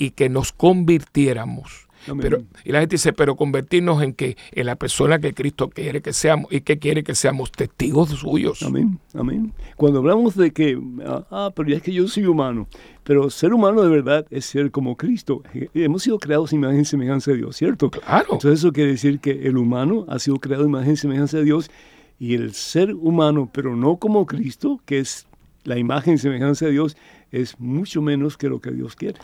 y que nos convirtiéramos. Pero, y la gente dice, pero convertirnos en que en la persona que Cristo quiere que seamos y que quiere que seamos testigos suyos. Amén, amén. Cuando hablamos de que, ah, pero ya es que yo soy humano, pero ser humano de verdad es ser como Cristo. Eh, hemos sido creados en imagen y semejanza de Dios, ¿cierto? Claro. Entonces eso quiere decir que el humano ha sido creado en imagen y semejanza de Dios y el ser humano, pero no como Cristo, que es la imagen y semejanza de Dios, es mucho menos que lo que Dios quiere.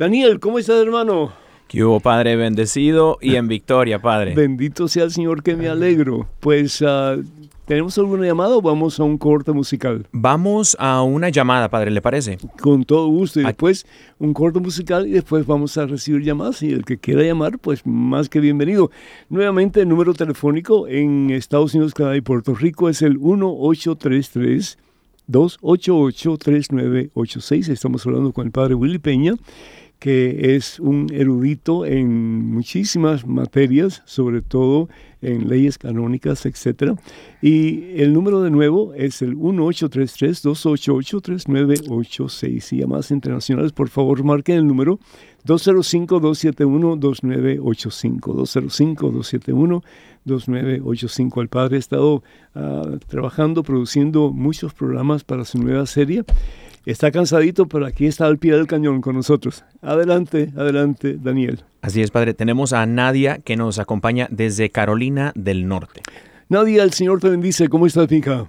Daniel, ¿cómo estás, hermano? Que hubo, Padre, bendecido y en victoria, Padre. Bendito sea el Señor, que me alegro. Pues, uh, ¿tenemos alguna llamada o vamos a un corte musical? Vamos a una llamada, Padre, ¿le parece? Con todo gusto. Y después un corte musical y después vamos a recibir llamadas. Y el que quiera llamar, pues más que bienvenido. Nuevamente, el número telefónico en Estados Unidos, Canadá y Puerto Rico es el 1833. 288-3986. Estamos hablando con el padre Willy Peña que es un erudito en muchísimas materias, sobre todo en leyes canónicas, etc. Y el número de nuevo es el 1833-288-3986. Y llamadas internacionales, por favor, marquen el número 205-271-2985. 205-271-2985. El padre ha estado ah, trabajando, produciendo muchos programas para su nueva serie está cansadito, pero aquí está al pie del cañón con nosotros. Adelante, adelante, Daniel. Así es, padre. Tenemos a Nadia que nos acompaña desde Carolina del Norte. Nadia, el Señor te bendice. ¿Cómo estás, hija?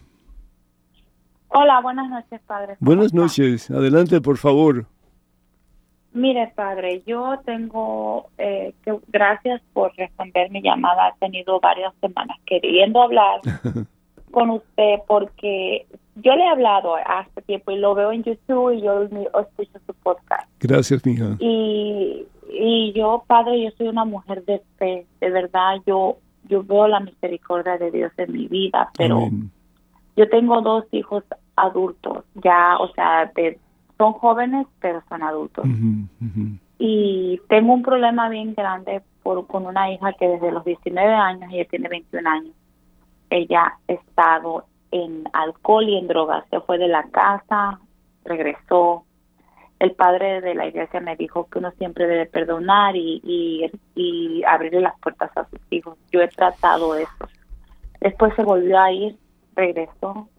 Hola, buenas noches, padre. Buenas noches. Adelante, por favor. Mire, padre, yo tengo, eh, que, gracias por responder mi llamada. He tenido varias semanas queriendo hablar con usted porque yo le he hablado hace tiempo y lo veo en YouTube y yo escucho su podcast. Gracias, mija. Y, y yo, padre, yo soy una mujer de fe, de verdad, yo yo veo la misericordia de Dios en mi vida, pero yo tengo dos hijos adultos, ya, o sea, son jóvenes, pero son adultos. Y tengo un problema bien grande por, con una hija que desde los 19 años, ella tiene 21 años, ella ha estado en alcohol y en drogas. Se fue de la casa, regresó el padre de la iglesia me dijo que uno siempre debe perdonar y, y, y abrirle las puertas a sus hijos. Yo he tratado eso. Después se volvió a ir, regresó,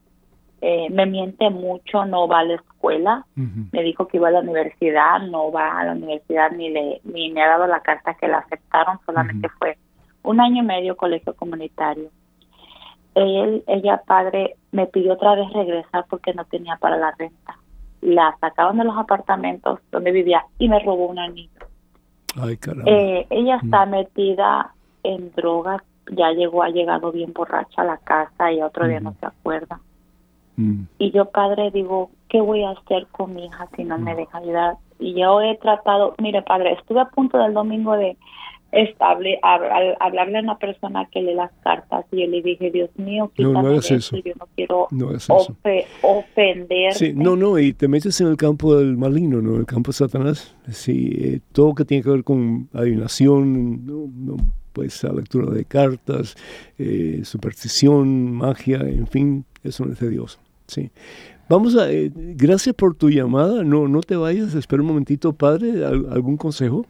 eh, me miente mucho, no va a la escuela, me dijo que iba a la universidad, no va a la universidad ni le ni me ha dado la carta que la aceptaron, solamente fue un año y medio colegio comunitario. Él, ella padre, me pidió otra vez regresar porque no tenía para la renta. La sacaron de los apartamentos donde vivía y me robó un anillo. Ay, eh, ella está metida en drogas, ya llegó, ha llegado bien borracha a la casa y otro día no se acuerda. Mm. Y yo, padre, digo, ¿qué voy a hacer con mi hija si no me mm. deja ayudar? Y yo he tratado, mire, padre, estuve a punto del domingo de estable, hablarle a una persona que lee las cartas y yo le dije, Dios mío, no, no eso. yo no quiero ofender. Sí, no, no, y te metes en el campo del maligno, ¿no? El campo de Satanás. Sí, eh, todo que tiene que ver con adivinación, no, pues la lectura de cartas, eh, superstición, magia, en fin, eso no es de Dios. Sí. Vamos a, eh, gracias por tu llamada. No, no te vayas, espera un momentito, padre. ¿Algún consejo?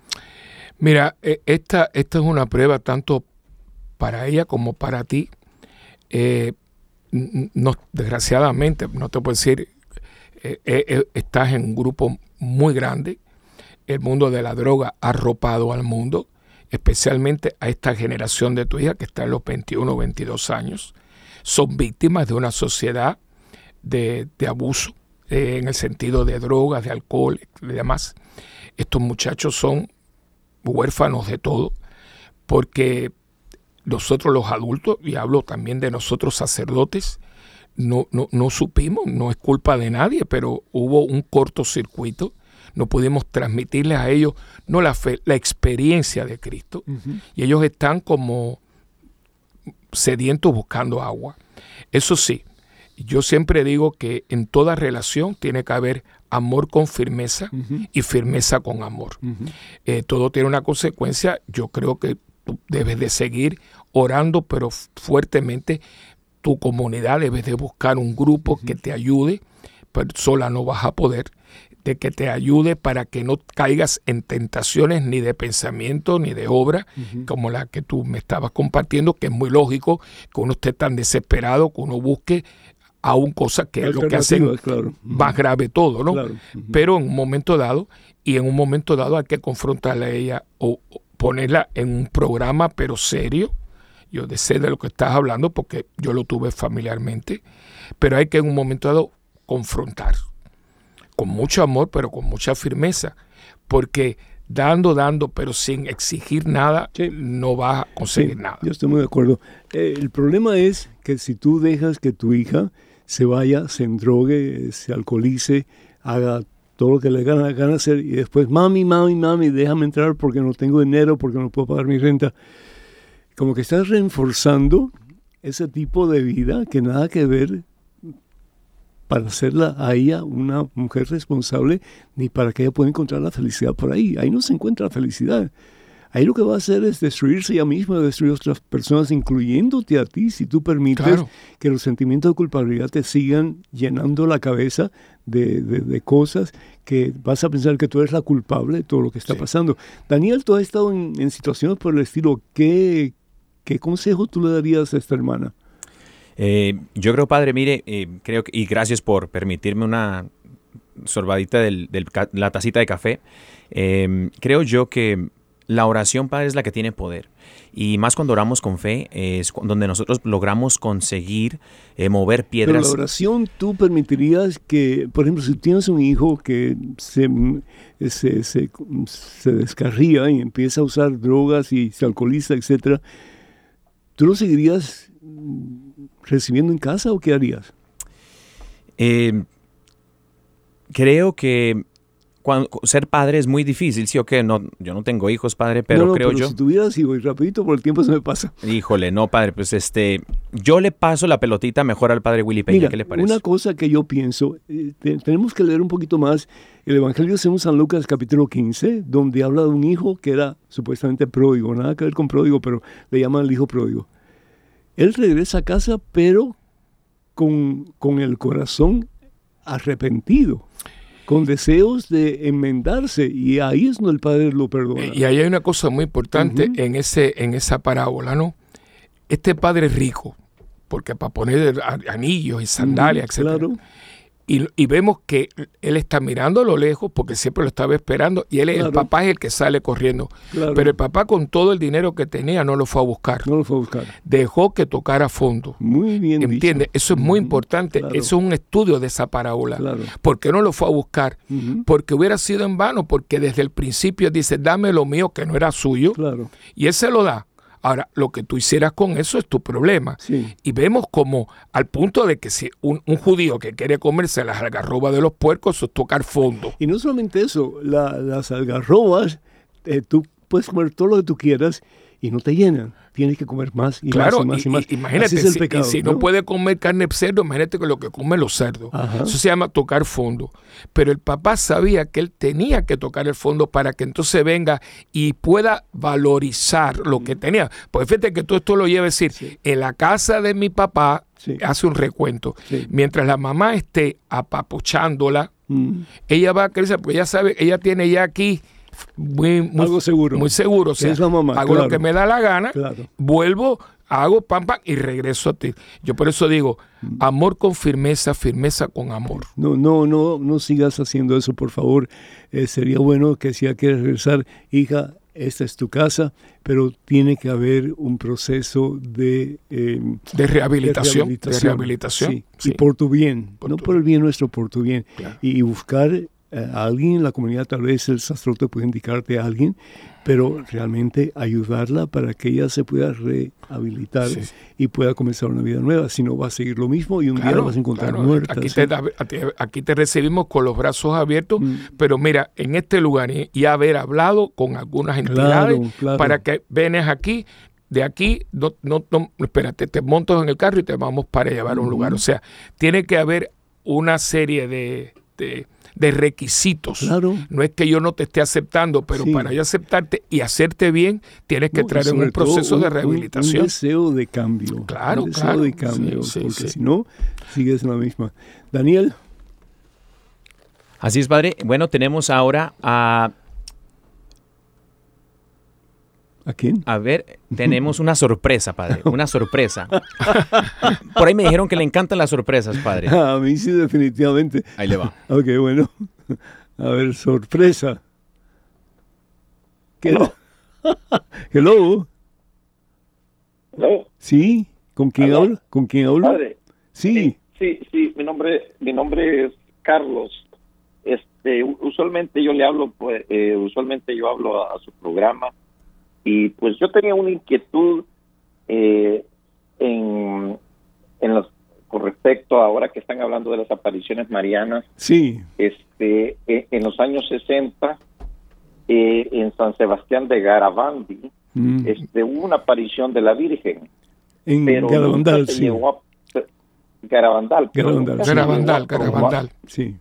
Mira, e, esta, esta es una prueba tanto para ella como para ti. Eh, no, desgraciadamente, no te puedo decir, eh, estás en un grupo muy grande. El mundo de la droga ha arropado al mundo, especialmente a esta generación de tu hija que está en los 21 o 22 años son víctimas de una sociedad de, abuso eh, en el sentido de drogas, de alcohol y demás. Estos muchachos son huérfanos de todo porque nosotros los adultos, y hablo también de nosotros sacerdotes, no, no, no supimos, no es culpa de nadie, pero hubo un cortocircuito no pudimos transmitirles a ellos no la fe, la experiencia de Cristo. Y ellos están como sedientos buscando agua. Eso sí, yo siempre digo que en toda relación tiene que haber amor con firmeza y firmeza con amor. Eh, todo tiene una consecuencia. Yo creo que tú debes de seguir orando, pero fuertemente tu comunidad debes de buscar un grupo que te ayude, pero sola no vas a poder. De que te ayude para que no caigas en tentaciones ni de pensamiento ni de obra, como la que tú me estabas compartiendo, que es muy lógico que uno esté tan desesperado, que uno busque aún cosas que es lo que hace más grave todo, ¿no? Pero en un momento dado, y en un momento dado hay que confrontarla a ella o, ponerla en un programa, pero serio. Yo sé de lo que estás hablando porque yo lo tuve familiarmente, pero hay que en un momento dado confrontar con mucho amor, pero con mucha firmeza, porque dando, dando, pero sin exigir nada, no vas a conseguir nada. Yo estoy muy de acuerdo. Eh, el problema es que si tú dejas que tu hija se vaya, se endrogue, se alcoholice, haga todo lo que le gana, gana hacer y después, mami, mami, mami, déjame entrar porque no tengo dinero, porque no puedo pagar mi renta. Como que estás reforzando ese tipo de vida que nada que ver para hacerla a ella una mujer responsable, ni para que ella pueda encontrar la felicidad por ahí. Ahí no se encuentra la felicidad. Ahí lo que va a hacer es destruirse ella misma, destruir a otras personas, incluyéndote a ti, si tú permites que los sentimientos de culpabilidad te sigan llenando la cabeza de, cosas que vas a pensar que tú eres la culpable de todo lo que está pasando. Daniel, tú has estado en, situaciones por el estilo. ¿Qué, ¿Qué consejo tú le darías a esta hermana? Eh, yo creo, padre, mire, eh, creo que, y gracias por permitirme una sorbadita de la tacita de café. Em, creo yo que la oración, padre, es la que tiene poder. Y más cuando oramos con fe, es donde nosotros logramos conseguir eh, mover piedras. Pero la oración, tú permitirías que, por ejemplo, si tienes un hijo que se, se, se, se descarría y empieza a usar drogas y se alcoholiza, etcétera, ¿tú lo seguirías recibiendo en casa o qué harías? Eh, creo que ser padre es muy difícil, sí o qué, no, yo no tengo hijos, padre, pero creo yo. Si tuvieras y rapidito por el tiempo se me pasa. Híjole, no, padre, pues este, yo le paso la pelotita mejor al padre Willy Peña, ¿qué le parece? Una cosa que yo pienso, eh, tenemos que leer un poquito más el Evangelio según San Lucas capítulo 15, donde habla de un hijo que era supuestamente pródigo, nada que ver con pródigo, pero le llaman el hijo pródigo. Él regresa a casa, pero con, con el corazón arrepentido con deseos de enmendarse y ahí es donde el Padre lo perdona. Y ahí hay una cosa muy importante en, ese, en esa parábola, ¿no? Este Padre rico, porque para poner anillos y sandalias, etcétera. Claro. Y, vemos que él está mirando a lo lejos porque siempre lo estaba esperando y él el papá es el que sale corriendo. Pero el papá con todo el dinero que tenía no lo fue a buscar. No lo fue a buscar. Dejó que tocara fondo. Muy bien. ¿Entiendes? Eso es muy importante. Eso es un estudio de esa parábola. ¿Por qué no lo fue a buscar? Porque hubiera sido en vano, porque desde el principio dice, dame lo mío que no era suyo. Y él se lo da. Ahora, lo que tú hicieras con eso es tu problema. Y vemos como al punto de que si un, judío que quiere comerse las algarrobas de los puercos, es tocar fondo. Y no solamente eso, las algarrobas, eh, tú puedes comer todo lo que tú quieras y no te llenan tienes que comer más y más y más y, más. Imagínate, si, ¿no? puede comer carne de cerdo, imagínate que lo que come los cerdos. Eso se llama tocar fondo. Pero el papá sabía que él tenía que tocar el fondo para que entonces venga y pueda valorizar lo que tenía. Pues fíjate que todo esto lo lleva a decir, en la casa de mi papá hace un recuento. Mientras la mamá esté apapuchándola, mm. ella va a crecer, porque ella sabe, ella tiene ya aquí muy, algo seguro. Muy seguro. O sea, hago lo que me da la gana, vuelvo, hago pam, pam y regreso a ti. Yo por eso digo, mm. amor con firmeza, firmeza con amor. No, no, no, no sigas haciendo eso, por favor. Eh, sería bueno que si ya quieres regresar, hija, esta es tu casa, pero tiene que haber un proceso de, em, de, rehabilitación, de, rehabilitación. Y por tu bien, no por el bien nuestro, por tu bien. Y buscar eh, alguien en la comunidad, tal vez el sacerdote puede indicarte a alguien, pero realmente ayudarla para que ella se pueda rehabilitar y pueda comenzar una vida nueva. Si no, va a seguir lo mismo y un día la vas a encontrar muerta. Aquí te, recibimos con los brazos abiertos, mm. pero mira, en este lugar y, haber hablado con algunas entidades para que venes aquí, de aquí, no, no, espérate, te montas en el carro y te vamos para llevar a un lugar. O sea, tiene que haber una serie de de requisitos. No es que yo no te esté aceptando, pero para yo aceptarte y hacerte bien, tienes que traer en un proceso de rehabilitación. Un, deseo de cambio. Claro, un deseo de cambio, porque si no, sigues la misma. Daniel. Así es, padre. Bueno, tenemos ahora a ¿A quién? A ver, tenemos una sorpresa, padre. Una sorpresa. Por ahí me dijeron que le encantan las sorpresas, padre. A mí sí, definitivamente. Ahí le va. Ok, bueno. A ver, sorpresa. ¿Qué? Hello. Hello. Hello. ¿Sí? ¿Con quién hablo? ¿Con quién hablo? Padre. Sí. Sí, sí, mi nombre, mi nombre es Carlos. Este, usualmente yo le hablo, pues, eh, usualmente yo hablo a su programa y pues yo tenía una inquietud eh, en, en los, con respecto ahora que están hablando de las apariciones marianas. Sí. Este, e, en los años 60, eh, en San Sebastián de Garabandi, mm. este, hubo una aparición de la Virgen. En Garabandal, sí. Garabandal. Garabandal, Garabandal, sí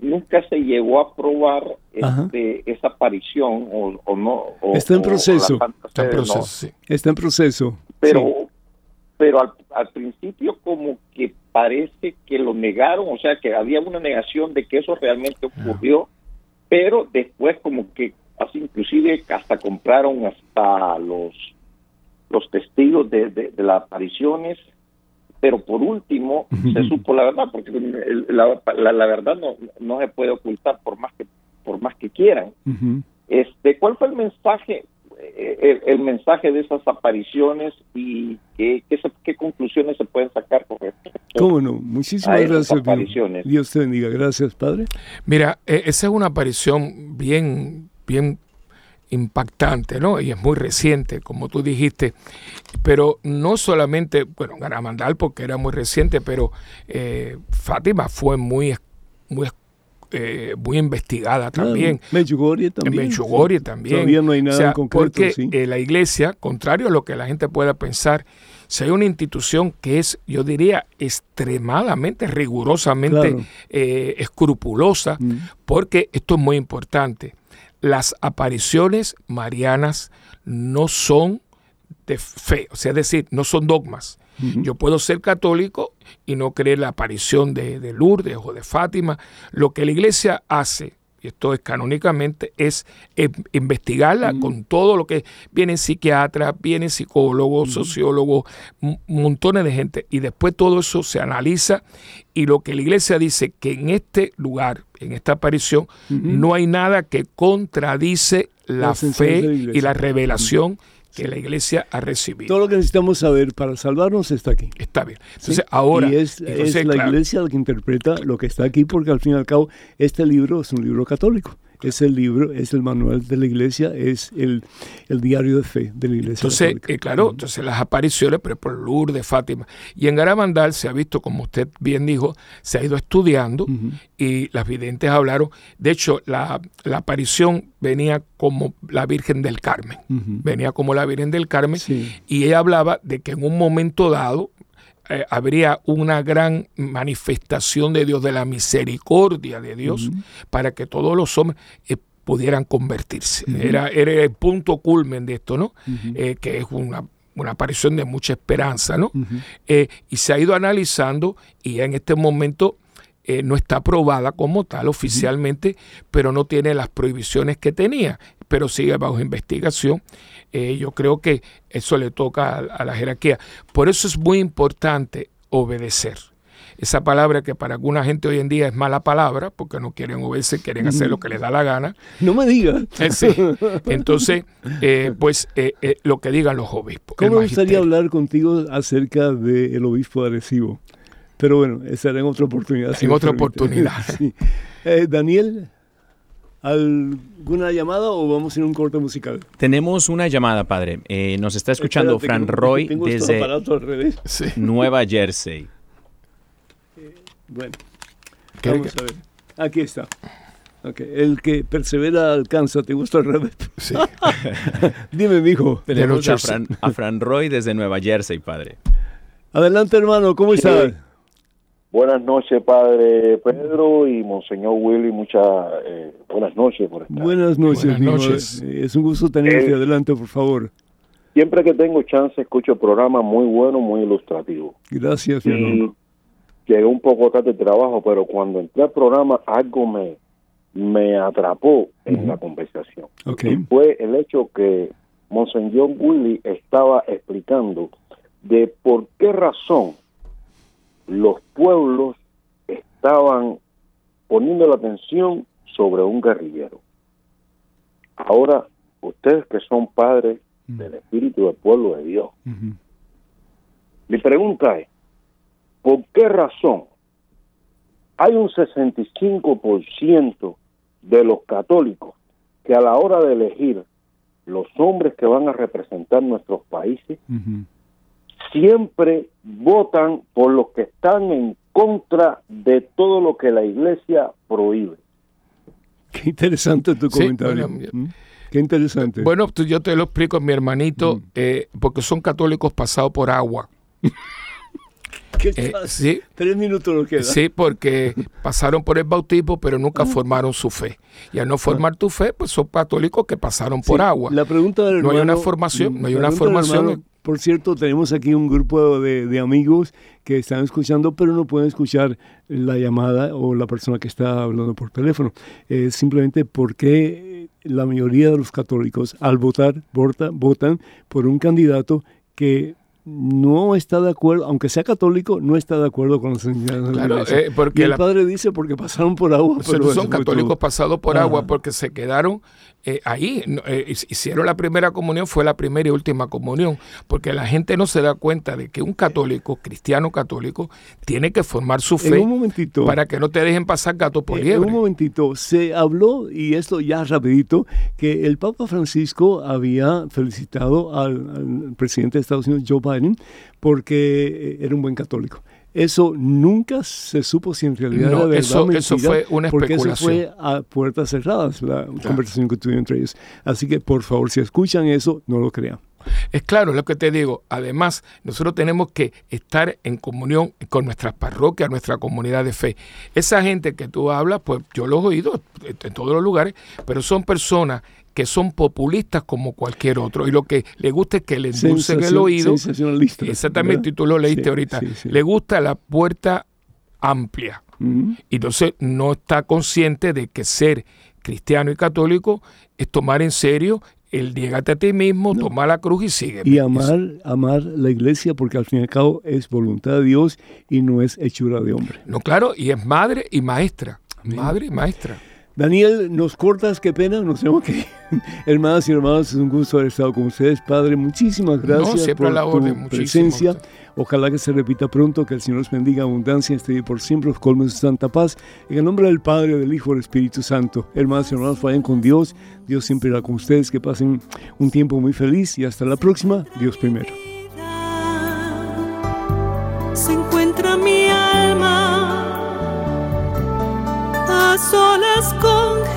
nunca se llegó a probar este, esa aparición o, no. está en proceso. Está en proceso, Está en proceso. Pero, pero al, al, principio como que parece que lo negaron, o sea que había una negación de que eso realmente ocurrió, pero después como que así inclusive hasta compraron hasta los los testigos de, de las apariciones pero por último se supo la verdad porque la, la, verdad no, no se puede ocultar por más que por más que quieran. Este cuál fue el mensaje eh, el, mensaje de esas apariciones y qué, qué, conclusiones se pueden sacar con esto cómo no muchísimas gracias Dios te bendiga. Gracias padre. Mira e, esa es una aparición bien bien impactante, ¿no? Y es muy reciente, como tú dijiste. Pero no solamente, bueno, Garamandal porque era muy reciente, pero eh, Fátima fue muy, muy, eh, muy investigada también. En Medjugorje también. En Medjugorje también. Todavía no hay nada concreto. Porque eh, la iglesia, contrario a lo que la gente pueda pensar, si hay una institución que es, yo diría, extremadamente, rigurosamente escrupulosa, mm. porque esto es muy importante las apariciones marianas no son de fe, o sea, es decir, no son dogmas. Yo puedo ser católico y no creer la aparición de, de Lourdes o de Fátima. Lo que la iglesia hace y esto es canónicamente, es eh, investigarla con todo lo que vienen psiquiatras, vienen psicólogos, sociólogos, montones de gente, y después todo eso se analiza y lo que la iglesia dice que en este lugar, en esta aparición, no hay nada que contradice la, fe y la revelación que la iglesia ha recibido. Todo lo que necesitamos saber para salvarnos está aquí. Está bien. Entonces, ahora. Y es, la iglesia la que interpreta lo que está aquí, porque al fin y al cabo, este libro es un libro católico es el libro, es el manual de la iglesia, es el, diario de fe de la iglesia. Entonces, eh, claro, entonces las apariciones, pero por Lourdes, Fátima. Y en Garabandal se ha visto, como usted bien dijo, se ha ido estudiando y las videntes hablaron. De hecho, la, aparición venía como la Virgen del Carmen, venía como la Virgen del Carmen y ella hablaba de que en un momento dado, eh, habría una gran manifestación de Dios, de la misericordia de Dios, para que todos los hombres eh, pudieran convertirse. era, era, el punto culmen de esto, ¿no? Eh, que es una, aparición de mucha esperanza, ¿no? y se ha ido analizando y en este momento no está aprobada como tal oficialmente, pero no tiene las prohibiciones que tenía, pero sigue bajo investigación eh, yo creo que eso le toca a, la jerarquía. Por eso es muy importante obedecer. Esa palabra que para alguna gente hoy en día es mala palabra, porque no quieren obedecer, quieren hacer lo que les da la gana. No me digas. Eh, Entonces, eh, pues lo que digan los obispos. ¿Cómo me gustaría hablar contigo acerca del obispo adhesivo? Pero bueno, esa será en otra oportunidad. En otra oportunidad. Daniel. ¿Alguna llamada o vamos en un corte musical? Tenemos una llamada, padre. Eh, nos está escuchando Fran Roy desde Nueva Jersey. Eh, bueno, vamos a ver. Aquí está. El que persevera alcanza. ¿Te gusta el revés? Sí. Dime, mijo. Tenemos a Fran, a Fran Roy desde Nueva Jersey, padre. Adelante, hermano. ¿Cómo estás? Buenas noches, Padre Pedro y Monseñor Willy. Muchas eh, buenas noches por estar. Buenas noches, noches. Es un gusto tenerte. Eh, Adelante, por favor. Siempre que tengo chance, escucho el programa muy bueno, muy ilustrativo. Gracias, y Llegué un poco tarde de trabajo, pero cuando entré al programa, algo me, me atrapó en la conversación. Okay. fue el hecho que Monseñor Willy estaba explicando de por qué razón los pueblos estaban poniendo la atención sobre un guerrillero. Ahora, ustedes que son padres mm. del espíritu del pueblo de Dios, mi pregunta es, ¿por qué razón hay un 65% de los católicos que a la hora de elegir los hombres que van a representar nuestros países, siempre votan por los que están en contra de todo lo que la iglesia prohíbe. Qué interesante tu comentario. ¿Mm? Qué interesante. Bueno, yo te lo explico, mi hermanito, mm. eh, porque son católicos pasados por agua. ¿Qué eh, sí, Tres minutos lo queda. Sí, porque pasaron por el bautismo, pero nunca formaron su fe. Y al no formar tu fe, pues son católicos que pasaron por agua. La pregunta del No hay una formación, no hay una formación. Por cierto, tenemos aquí un grupo de, amigos que están escuchando, pero no pueden escuchar la llamada o la persona que está hablando por teléfono. simplemente porque la mayoría de los católicos al votar votan por un candidato que no está de acuerdo, aunque sea católico, no está de acuerdo con las enseñanzas de la iglesia. Eh, porque el padre dice porque pasaron por agua. Pero son católicos pasados por agua porque se quedaron eh, ahí. Eh, hicieron la primera comunión, fue la primera y última comunión, porque la gente no se da cuenta de que un católico, cristiano católico, tiene que formar su fe para que no te dejen pasar gato por liebre. En un momentito, se habló, y esto ya rapidito, que el Papa Francisco había felicitado al presidente de Estados Unidos, Joe Biden, porque eh, era un buen católico. Eso nunca se supo si en realidad era verdad eso, eso fue una especulación. Porque eso fue a puertas cerradas la conversación que tuvieron entre ellos. Así que, por favor, si escuchan eso, no lo crean. Es claro, lo que te digo. Además, nosotros tenemos que estar en comunión con nuestras parroquias, nuestra comunidad de fe. Esa gente que tú hablas, pues yo los he oído en todos los lugares, pero son personas que son populistas como cualquier otro y lo que le gusta es que le endulcen el oído. Exactamente, y tú lo leíste ahorita. Le gusta la puerta amplia. Y entonces no está consciente de que ser cristiano y católico es tomar en serio el llegate a ti mismo, tomar la cruz y sigue. Y amar, amar la iglesia porque al fin y al cabo es voluntad de Dios y no es hechura de hombre. No, claro, y es madre y maestra. Madre y maestra. Daniel, nos cortas, qué pena, nos tenemos que Hermanas y hermanos, es un gusto haber estado con ustedes. Padre, muchísimas gracias por la tu presencia. Ojalá que se repita pronto, que el Señor los bendiga abundancia, este por siempre, los colmos de santa paz. En el nombre del Padre, del Hijo y del Espíritu Santo. Hermanas y hermanos, vayan con Dios. Dios siempre irá con ustedes. Que pasen un tiempo muy feliz y hasta la próxima. Dios primero. Se encuentra mi alma a solas con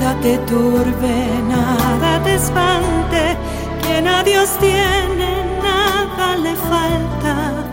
nada te turbe nada te espante quien a Dios tiene nada le falta